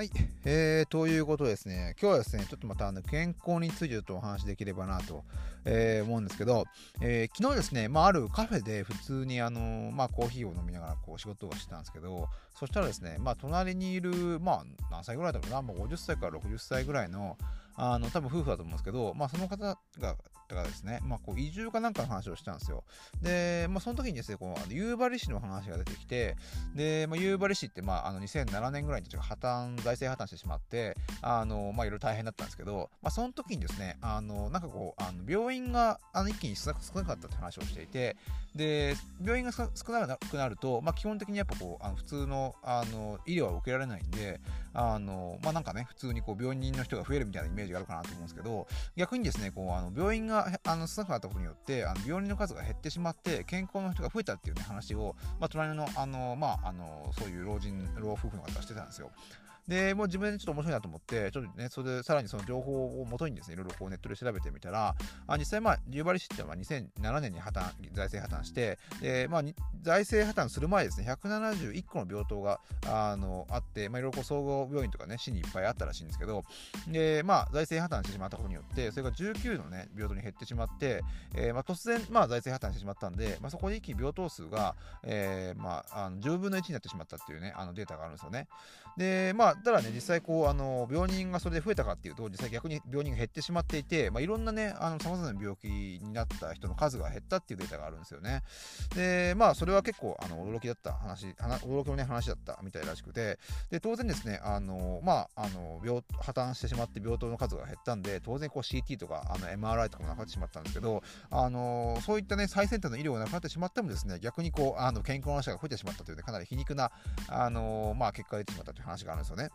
はい、えー、ということですね、今日はですね、ちょっとまたあの健康についてちょっとお話できればなと、えー、思うんですけど、えー、昨日ですね、まあ、あるカフェで普通にあの、まあ、コーヒーを飲みながらこう仕事をしてたんですけど、そしたらですね、まあ、隣にいる、まあ、何歳ぐらいだろうな、もう50歳から60歳ぐらいの、あの、多分夫婦だと思うんですけど、まあ、その方が、がですね、まあ、こう移住かなんかの話をしたんですよ。で、まあ、その時にですね、この夕張市の話が出てきて、で、まあ、夕張市って、まあ、あの2007年ぐらいに破綻、財政破綻してしまって、あの、まあ、いろいろ大変だったんですけど、まあ、その時にですね、あの、なんかこう、あの病院があの一気に少なかったって話をしていて、で、病院が少なくなると、まあ、基本的にやっぱこう、あの普通のあの医療は受けられないんで、あの、まあ、なんかね、普通にこう病人の人が増えるみたいなイメージがあるかなと思うんですけど、逆にですね、こう、あの病院があの少なくなったことによって、あの病人の数が減ってしまって、健康の人が増えたっていうね、話を、まあ、隣の、あの、まあ、あの、そういう老人、老夫婦の方がしてたんですよ。で、もう自分でちょっと面白いなと思って、ちょっとね、それでさらにその情報をもとにですね、いろいろこうネットで調べてみたら、あ実際まあ、夕張市っていうのは2007年に破綻、財政破綻して、で、まあ、財政破綻する前ですね、171個の病棟が、あの、あって、まあ、いろいろこう総合病院とかね、市にいっぱいあったらしいんですけど、で、まあ、財政破綻してしまったことによって、それが19のね、病棟に減ってしまって、えー、まあ、突然、まあ、財政破綻してしまったんで、まあ、そこで一気に病棟数が、えー、まあ、あの10分の1になってしまったっていうね、あのデータがあるんですよね。で、まあ、ただね、実際こう、あの病人がそれで増えたかっていうと実際逆に病人が減ってしまっていて、まあ、いろんなねさまざまな病気になった人の数が減ったっていうデータがあるんですよね。でまあそれは結構あの驚きだった話驚きのね話だったみたいらしくて。で当然ですねあのまああの病破綻してしまって病棟の数が減ったんで当然こう CT とかあの MRI とかもなくなってしまったんですけどあのそういったね最先端の医療がなくなってしまってもですね逆にこうあの健康な人が増えてしまったというねかなり皮肉なあのまあ結果が出てしまったという話があるんですよね。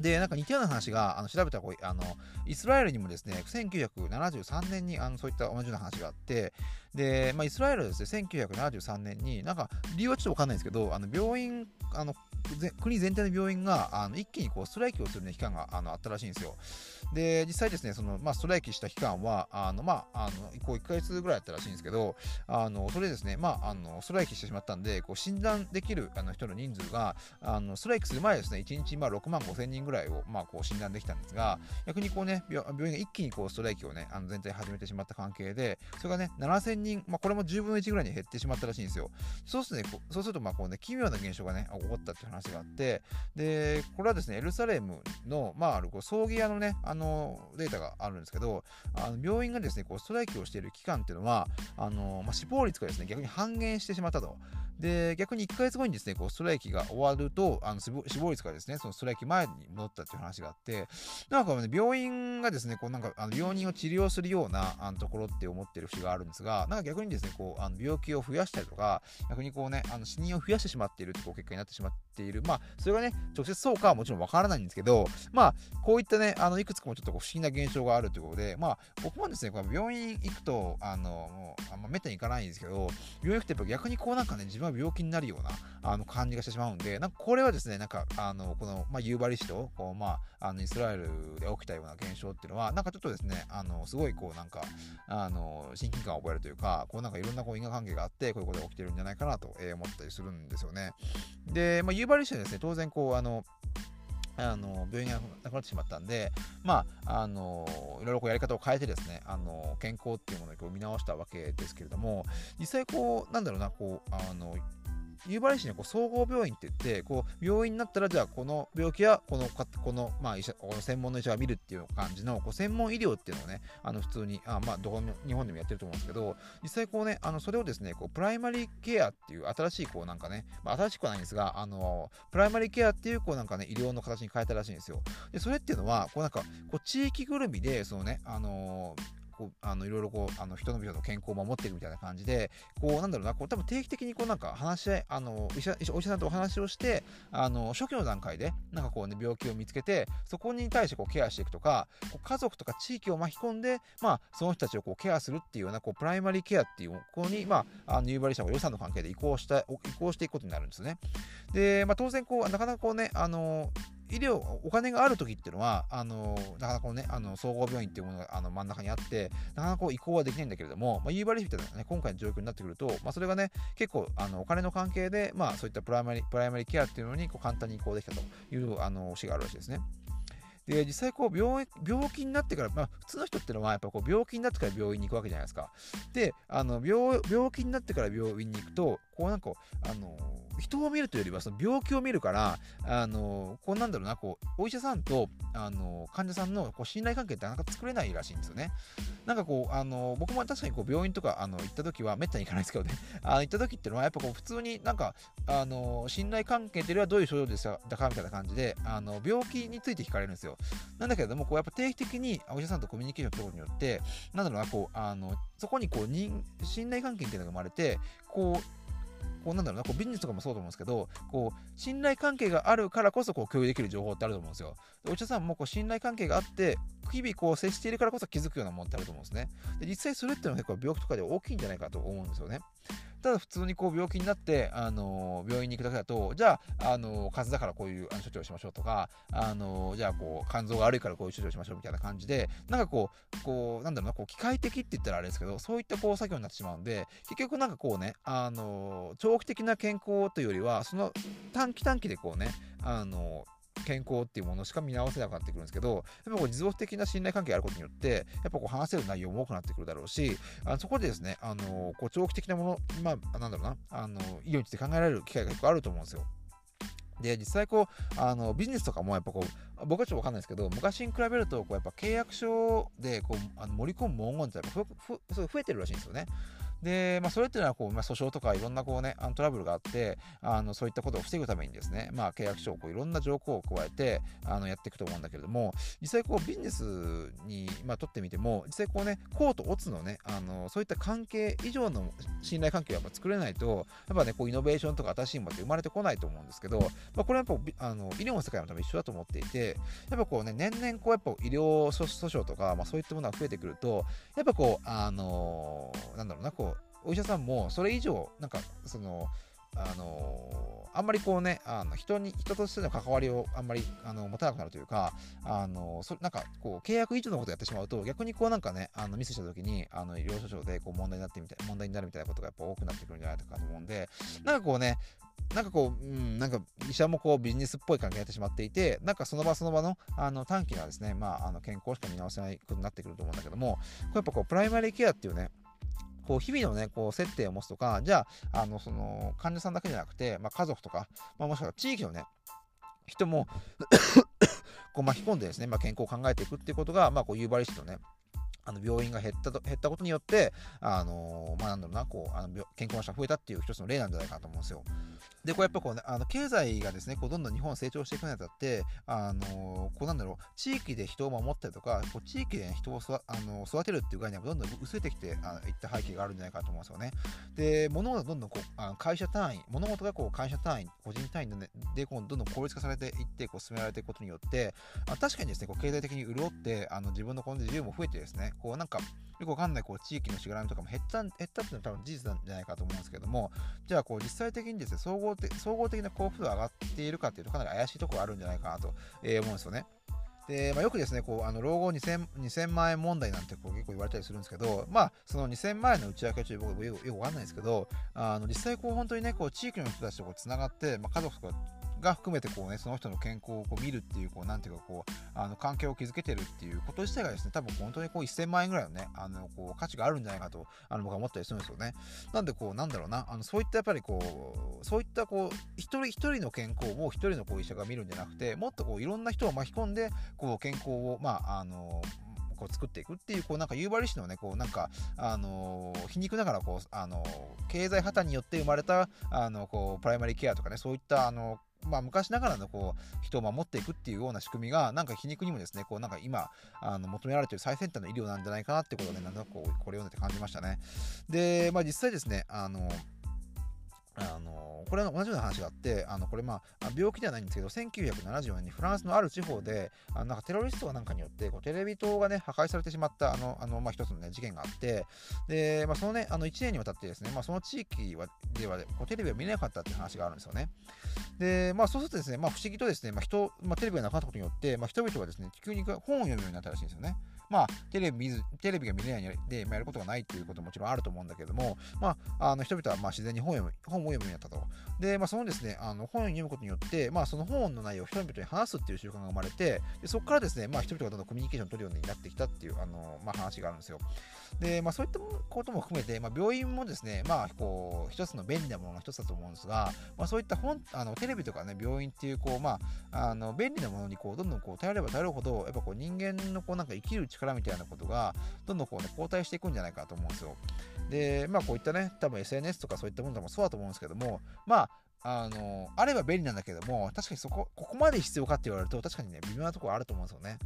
で、なんか似たような話が、あの調べたらあの、イスラエルにもですね、1973年にあのそういった同じような話があって、で、まあ、イスラエルはですね、1973年に、なんか理由はちょっとわかんないんですけど、あの病院、あの国全体の病院があの一気にこうストライキをする、ね、期間があのあったらしいんですよ。で、実際ですね、そのまあ、ストライキした期間は、あのまあ、あのこう1ヶ月ぐらいだったらしいんですけど、あのそれですね、まあ、あのストライキしてしまったんで、こう診断できるあの人の人数があのストライキする前ですね、1日まあ6万5千人ぐらいを、まあ、こう診断できたんですが、逆にこうね、病院が一気にこうストライキをね、あの全体始めてしまった関係で、それがね、7000人、まあ、これも10分の1ぐらいに減ってしまったらしいんですよ。そうするとね、そうするとまあこうね、奇妙な現象がね、起こったっていう話があって、で、これはですね、エルサレムの、まあ、あるこう葬儀屋のね、あの、データがあるんですけど、あの病院がですね、こうストライキをしている期間っていうのは、あの、まあ、死亡率がですね、逆に半減してしまったと。で、逆に1ヶ月後にですね、こうストライキが終わると、あの死亡率がですね、そのストライキ前に戻ったっていう話があって、なんか、ね、病院がですね、こうなんかあの病人を治療するようなあのところって思ってる節があるんですが、なんか逆にですね、こうあの病気を増やしたりとか、逆にこうね、あの死人を増やしてしまっているってこう結果になってしまっている。まあ、それがね、直接そうかはもちろんわからないんですけど、まあ、こういったね、あのいくつかもちょっと不思議な現象があるということで、まあ、僕もですね、この病院行くと、あの、もう、あんまめったに行かないんですけど、病院行くとやっぱ逆にこうなんかね、自分は病気になるような、あの感じがしてしまうんで、なんかこれはですね、なんか、あの、この、まあ、夕張市と、こう、まあ、あの、イスラエルで起きたような現象っていうのは、なんかちょっとですね、あの、すごいこう、なんか、あの、親近感を覚えるというか、こうなんかいろんなこう因果関係があって、こういうことが起きてるんじゃないかなと思ったりするんですよね。で、まあ、夕張市はですね、当然こう、あの、あの病院がなくなってしまったんで、まあ、あのいろいろこうやり方を変えてですね、あの健康っていうものをこう見直したわけですけれども、実際こう、なんだろうな、こう、あの夕張市にこう総合病院って言って、こう病院になったら、じゃあこの病気はこのこの、まあ、医者この専門の医者が見るっていう感じのこう専門医療っていうのをね、あの普通に、あまあ、どこも日本でもやってると思うんですけど、実際こうね、あのそれをですね、こうプライマリーケアっていう新しいこうなんかね、まあ、新しくはないんですが、あのプライマリーケアっていうこうなんかね、医療の形に変えたらしいんですよ。で、それっていうのは、こうなんか、こう地域ぐるみで、そのね、あのーこうあのいろいろこうあの人の人の健康を守っていくみたいな感じでこうなんだろうなこう多分定期的にこうなんか話し合いあの医者お医者さんとお話をしてあの初期の段階でなんかこうね病気を見つけてそこに対してこうケアしていくとかこう家族とか地域を巻き込んでまあその人たちをこうケアするっていうようなこうプライマリーケアっていうここにまああの夕張市が予算の関係で移行した移行していくことになるんですね。で、まあ、当然こうなかなかこうねあの医療、お金がある時っていうのは、あのなかなかね、あの総合病院っていうものがあの真ん中にあって、なかなかこう移行はできないんだけれども、まあ、ユーバリフィットのね、今回の状況になってくると、まあ、それがね、結構、あのお金の関係で、まあ、そういったプライマリプライマリケアっていうのにこう簡単に移行できたというあの推しがあるらしいですね。で、実際こう病、病気になってから、まあ、普通の人っていうのは、やっぱこう病気になってから病院に行くわけじゃないですか。で、あの病病気になってから病院に行くと、こうなんか、あの人を見るというよりはその病気を見るからあのこうなんだろうなこうお医者さんとあの患者さんのこう信頼関係ってなかなか作れないらしいんですよね。なんかこうあの僕も確かにこう病院とかあの行った時はめったに行かないですけどね あ行った時っていうのはやっぱこう普通になんかあの信頼関係というよりはどういう症状でしたかみたいな感じであの病気について聞かれるんですよ。なんだけれどもこうやっぱ定期的にお医者さんとコミュニケーションすることによってなんだろうなこうあのそこにこう信頼関係っていうのが生まれてこうこうなんだろうな、こうビジネスとかもそうと思うんですけど、こう信頼関係があるからこそこう共有できる情報ってあると思うんですよ。お医者さんもこう信頼関係があって、日々こう接しているからこそ気づくようなものってあると思うんですね。で実際それっていうのは結構病気とかで大きいんじゃないかと思うんですよね。ただ普通にこう病気になって、あの病院に行くだけだと、じゃあ、あの風だからこういう処置をしましょうとか、あのじゃあこう肝臓が悪いからこういう処置をしましょうみたいな感じで、なんかこう、こうなんだろうな、こう機械的って言ったらあれですけど、そういったこう作業になってしまうんで、結局なんかこうね、あの長期的な健康というよりは、その短期短期でこうね、あの健康っていうものしか見直せなくなってくるんですけど、やっぱこう持続的な信頼関係があることによって、やっぱこう話せる内容も多くなってくるだろうし、あそこでですね、あのこう長期的なもの、まあ、なんだろうな、あの医療について考えられる機会が結構あると思うんですよ。で、実際こう、あのビジネスとかもやっぱこう、僕はちょっとわかんないですけど、昔に比べると、こうやっぱ契約書でこうあの盛り込む文言ってやっぱ増えてるらしいんですよね。で、まあ、それっていうのはこう、まあ、訴訟とかいろんなこう、ね、あのトラブルがあってあのそういったことを防ぐためにですね、まあ、契約書をこういろんな条項を加えてあのやっていくと思うんだけれども実際こうビジネスに、まあ、取ってみても実際こうねコーとオツのねあのそういった関係以上の信頼関係をやっぱ作れないとやっぱねこうイノベーションとか新しいものって生まれてこないと思うんですけど、まあ、これはやっぱあの医療の世界も多分一緒だと思っていてやっぱこうね年々こうやっぱ医療訴訟とか、まあ、そういったものが増えてくるとやっぱこうあのなんだろうなこうお医者さんもそれ以上、なんか、その、あのあんまりこうね、あの人に、人としての関わりをあんまりあの持たなくなるというか、あのそなんかこう契約以上のことをやってしまうと、逆にこうなんかね、あのミスした時に、あの医療所長でこう問題になってみたい、問題になるみたいなことがやっぱ多くなってくるんじゃないかと思うんで、なんかこうね、なんかこう、うん、なんか医者もこうビジネスっぽい関係になってしまっていて、なんかその場その場のあの短期なですね、まあ、あの健康しか見直せないことになってくると思うんだけども、これやっぱこうプライマリーケアっていうね、こう日々のね、こう接点を持つとか、じゃあ、あの、その、患者さんだけじゃなくて、まあ、家族とか、まあ、もしくは地域のね、人もこう巻き込んでですね、まあ、健康を考えていくっていうことが、まあ、こう、夕張市のね、あの病院が減ったと減ったことによって、あのー、まあ、なんだろうな、こう、あの健康な人が増えたっていう一つの例なんじゃないかなと思うんですよ。で、こうやっぱこう、ね、あの経済がですね、こうどんどん日本成長していくにあたって、あのー、こうなんだろう、地域で人を守ったりとか、こう地域で人をそあの育てるっていう概念がどんどん薄れてきてあいった背景があるんじゃないかと思うんですよね。で、物事がどんどんこうあの会社単位、物事がこう会社単位、個人単位で,、ね、でこうどんどん効率化されていって、こう進められていくことによって、あ確かにですね、こう経済的に潤って、あの自分のこの自由も増えてですね、こうなんか、よくわかんないこう地域のしがらみとかも減った減ったっていうのは多分事実なんじゃないかと思うんですけども、じゃあこう実際的にですね、総合的総合的な幸福度が上がっているかっていうとかなり怪しいところがあるんじゃないかなと、え、思うんですよね。で、まあ、よくですね、こう、あの、老後 2000, 2000万円問題なんてこう結構言われたりするんですけど、まあ、その2000万円の内訳はちょっと僕よくわかんないですけど、あの、実際こう、本当にね、こう、地域の人たちと、つながって、まあ、家族とかが含めてこうね、その人の健康をこう見るっていう、こう、なんていうか、こう、あの、関係を築けてるっていうこと自体がですね、多分本当にこう、1000万円ぐらいのね、あの、こう、価値があるんじゃないかと、あの、僕は思ったりするんですよね。なんで、こう、なんだろうな、あの、そういったやっぱりこう、そういったこう、一人一人の健康を一人のこう医者が見るんじゃなくて、もっとこう、いろんな人を巻き込んで、こう、健康を、まあ、あの、こう作っていくっていう、こうなんか夕張市のね、こうなんか、あのー、皮肉ながらこう、あのー、経済破綻によって生まれた、あの、こう、プライマリーケアとかね、そういった、あの、まあ、昔ながらのこう人を守っていくっていうような仕組みがなんか皮肉にもですねこうなんか今あの求められてる最先端の医療なんじゃないかなってことで、ね、なんかこうこれを読んでて感じましたね。で、まあ、実際ですねあのあのこれは同じような話があって、あのこれまあ、病気ではないんですけど、1974年にフランスのある地方で、あなんかテロリストかなんかによって、こうテレビ塔がね、破壊されてしまった、あの、あのまあ、一つのね、事件があって、で、まあ、そのね、あの1年にわたってですね、まあ、その地域はではこうテレビを見れなかったっていう話があるんですよね。で、まあ、そうするとですね、まあ、不思議とですね、まあ、人、まあ、テレビがなくなったことによって、まあ、人々はですね、急に本を読むようになったらしいんですよね。まあ、テレビ見ず、テレビが見れないで、まあ、やることがないっていうことももちろんあると思うんだけども、まあ、あの人々はまあ自然に本を読む本を読むようになったと。で、まあ、そのですね、あの本を読むことによって、まあ、その本の内容を人々に話すっていう習慣が生まれて、でそこからですね、まあ、人々がどんどんコミュニケーションを取るようになってきたっていう、あのまあ、話があるんですよ。で、まあ、そういったことも含めて、まあ、病院もですね、まあ、こう、一つの便利なものの一つだと思うんですが、まあ、そういった本、あのテレビとかね、病院っていう、こう、まあ、あの便利なものにこうどんどんこう頼れば頼るほど、やっぱこう人間のこうなんか生きる力みたいなことが、どんどんこうね、後退していくんじゃないかと思うんですよ。で、まあこういったね、多分 SNS とかそういったものでもそうだと思うんですけども、まあ、あの、あれば便利なんだけども、確かにそこ、ここまで必要かって言われると、確かにね、微妙なところあると思うんですよね。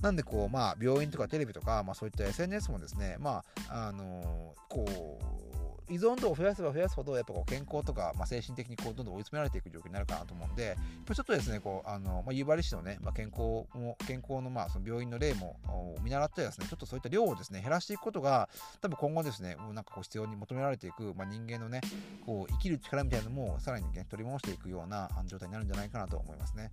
なんで、こう、まあ、病院とかテレビとか、まあ、そういった SNS もですね、まあ、あの、こう、依存度を増やせば増やすほど、やっぱこう健康とか、まあ、精神的にこうどんどん追い詰められていく状況になるかなと思うんで、やっぱちょっとですね、こう、あの、まあ、夕張市のね、まあ、健康も、健康の、まあ、その病院の例も見習ってですね、ちょっとそういった量をですね、減らしていくことが、多分今後ですね、もうなんかこう必要に求められていく、まあ、人間のね、こう、生きる力みたいなのも、さらにね取り戻していくような状態になるんじゃないかなと思いますね。